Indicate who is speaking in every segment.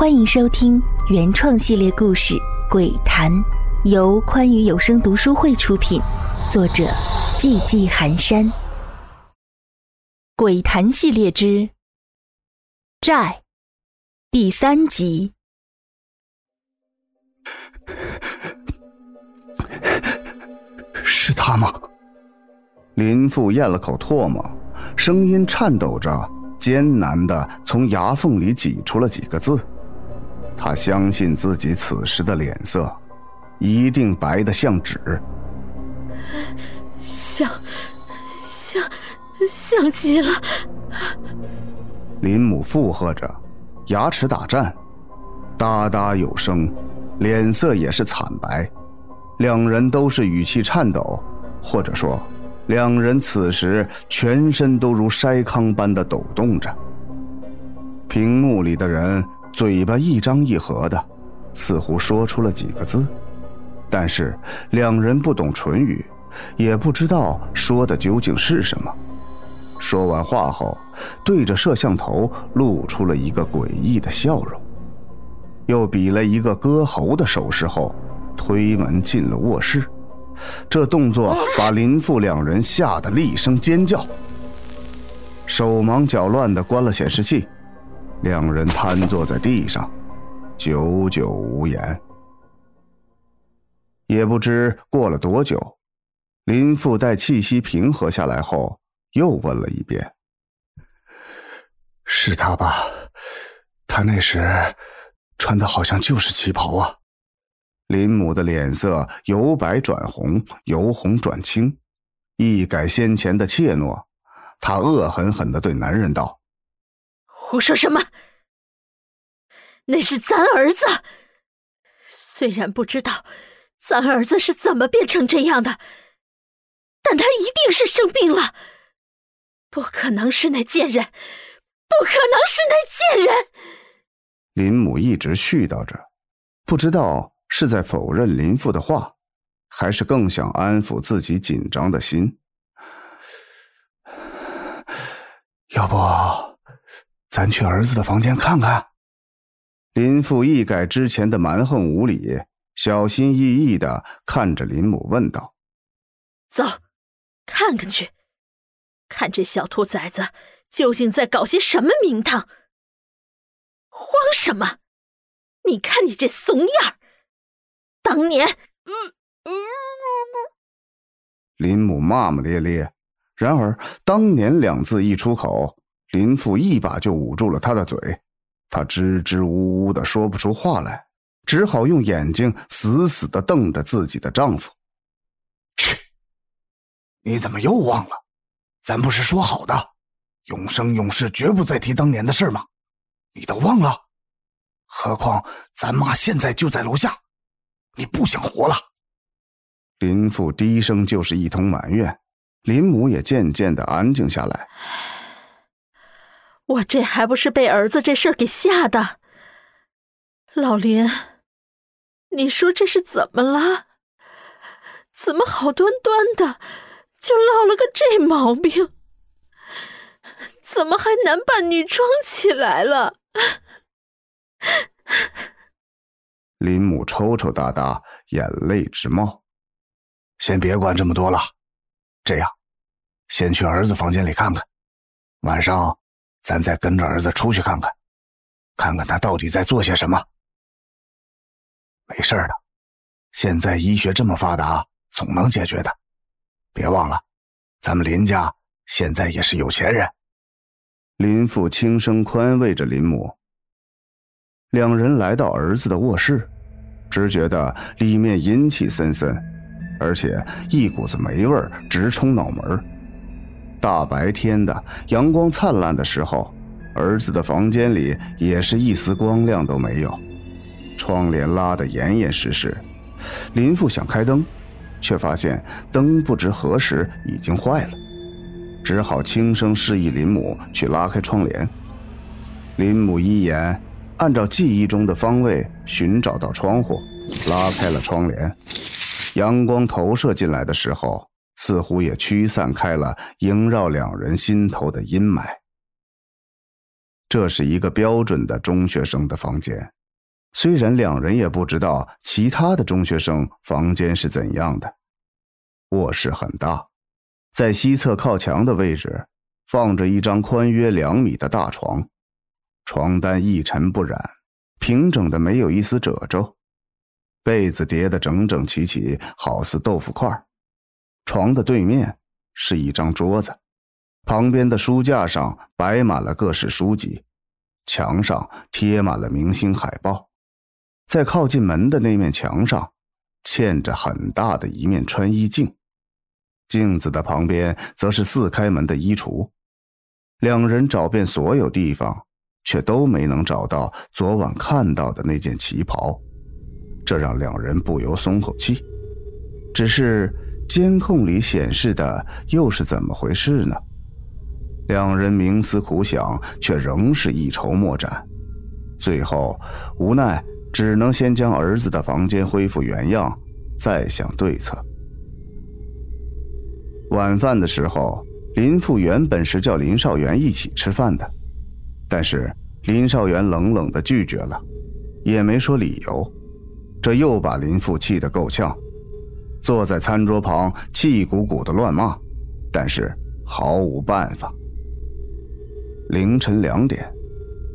Speaker 1: 欢迎收听原创系列故事《鬼谈》，由宽裕有声读书会出品，作者寂寂寒山。《鬼谈》系列之《债》第三集。
Speaker 2: 是他吗？林父咽了口唾沫，声音颤抖着，艰难的从牙缝里挤出了几个字。他相信自己此时的脸色，一定白得像纸。
Speaker 3: 像，像，像极了。
Speaker 2: 林母附和着，牙齿打颤，哒哒有声，脸色也是惨白。两人都是语气颤抖，或者说，两人此时全身都如筛糠般的抖动着。屏幕里的人嘴巴一张一合的，似乎说出了几个字，但是两人不懂唇语，也不知道说的究竟是什么。说完话后，对着摄像头露出了一个诡异的笑容，又比了一个割喉的手势后。推门进了卧室，这动作把林父两人吓得厉声尖叫，手忙脚乱地关了显示器，两人瘫坐在地上，久久无言。也不知过了多久，林父待气息平和下来后，又问了一遍：“是他吧？他那时穿的好像就是旗袍啊。”林母的脸色由白转红，由红转青，一改先前的怯懦，她恶狠狠地对男人道：“
Speaker 3: 胡说什么？那是咱儿子。虽然不知道咱儿子是怎么变成这样的，但他一定是生病了，不可能是那贱人，不可能是那贱人。”
Speaker 2: 林母一直絮叨着，不知道。是在否认林父的话，还是更想安抚自己紧张的心？要不，咱去儿子的房间看看？林父一改之前的蛮横无理，小心翼翼的看着林母问道：“
Speaker 3: 走，看看去，看这小兔崽子究竟在搞些什么名堂？慌什么？你看你这怂样儿！”当年，嗯嗯，
Speaker 2: 林母骂骂咧咧。然而“当年”两字一出口，林父一把就捂住了他的嘴，他支支吾吾的说不出话来，只好用眼睛死死的瞪着自己的丈夫。去，你怎么又忘了？咱不是说好的，永生永世绝不再提当年的事吗？你都忘了？何况咱妈现在就在楼下。你不想活了？林父低声就是一通埋怨，林母也渐渐的安静下来。
Speaker 3: 我这还不是被儿子这事儿给吓的？老林，你说这是怎么了？怎么好端端的就落了个这毛病？怎么还男扮女装起来了？
Speaker 2: 林母抽抽搭搭，眼泪直冒。先别管这么多了，这样，先去儿子房间里看看。晚上，咱再跟着儿子出去看看，看看他到底在做些什么。没事的，现在医学这么发达，总能解决的。别忘了，咱们林家现在也是有钱人。林父轻声宽慰着林母。两人来到儿子的卧室，只觉得里面阴气森森，而且一股子霉味直冲脑门。大白天的，阳光灿烂的时候，儿子的房间里也是一丝光亮都没有，窗帘拉得严严实实。林父想开灯，却发现灯不知何时已经坏了，只好轻声示意林母去拉开窗帘。林母一言。按照记忆中的方位寻找到窗户，拉开了窗帘。阳光投射进来的时候，似乎也驱散开了萦绕两人心头的阴霾。这是一个标准的中学生的房间。虽然两人也不知道其他的中学生房间是怎样的。卧室很大，在西侧靠墙的位置放着一张宽约两米的大床，床单一尘不染，平整的没有一丝褶皱，被子叠得整整齐齐，好似豆腐块儿。床的对面是一张桌子。旁边的书架上摆满了各式书籍，墙上贴满了明星海报，在靠近门的那面墙上，嵌着很大的一面穿衣镜，镜子的旁边则是四开门的衣橱。两人找遍所有地方，却都没能找到昨晚看到的那件旗袍，这让两人不由松口气。只是监控里显示的又是怎么回事呢？两人冥思苦想，却仍是一筹莫展。最后无奈，只能先将儿子的房间恢复原样，再想对策。晚饭的时候，林父原本是叫林少元一起吃饭的，但是林少元冷冷的拒绝了，也没说理由，这又把林父气得够呛，坐在餐桌旁气鼓鼓的乱骂，但是毫无办法。凌晨两点，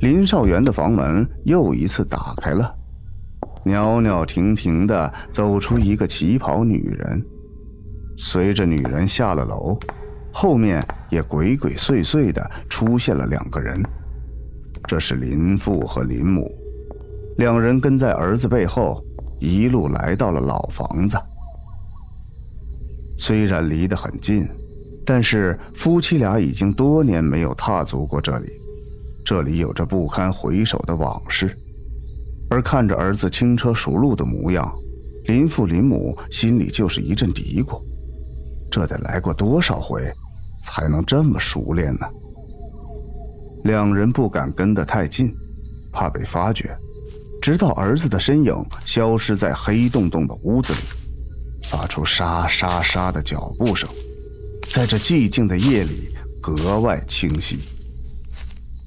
Speaker 2: 林少元的房门又一次打开了，袅袅婷婷的走出一个旗袍女人。随着女人下了楼，后面也鬼鬼祟祟的出现了两个人。这是林父和林母，两人跟在儿子背后，一路来到了老房子。虽然离得很近。但是夫妻俩已经多年没有踏足过这里，这里有着不堪回首的往事。而看着儿子轻车熟路的模样，林父林母心里就是一阵嘀咕：这得来过多少回，才能这么熟练呢？两人不敢跟得太近，怕被发觉。直到儿子的身影消失在黑洞洞的屋子里，发出沙沙沙的脚步声。在这寂静的夜里，格外清晰。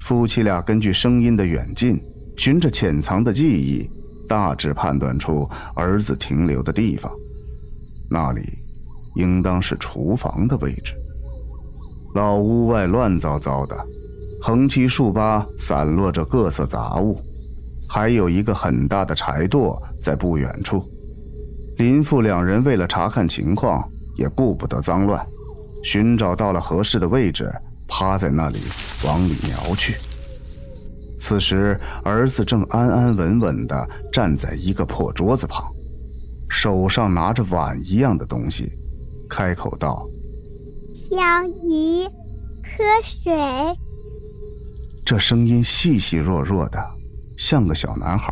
Speaker 2: 夫妻俩根据声音的远近，循着潜藏的记忆，大致判断出儿子停留的地方。那里，应当是厨房的位置。老屋外乱糟糟的，横七竖八散落着各色杂物，还有一个很大的柴垛在不远处。林父两人为了查看情况，也顾不得脏乱。寻找到了合适的位置，趴在那里往里瞄去。此时，儿子正安安稳稳地站在一个破桌子旁，手上拿着碗一样的东西，开口道：“
Speaker 4: 小姨，喝水。”
Speaker 2: 这声音细细弱弱的，像个小男孩。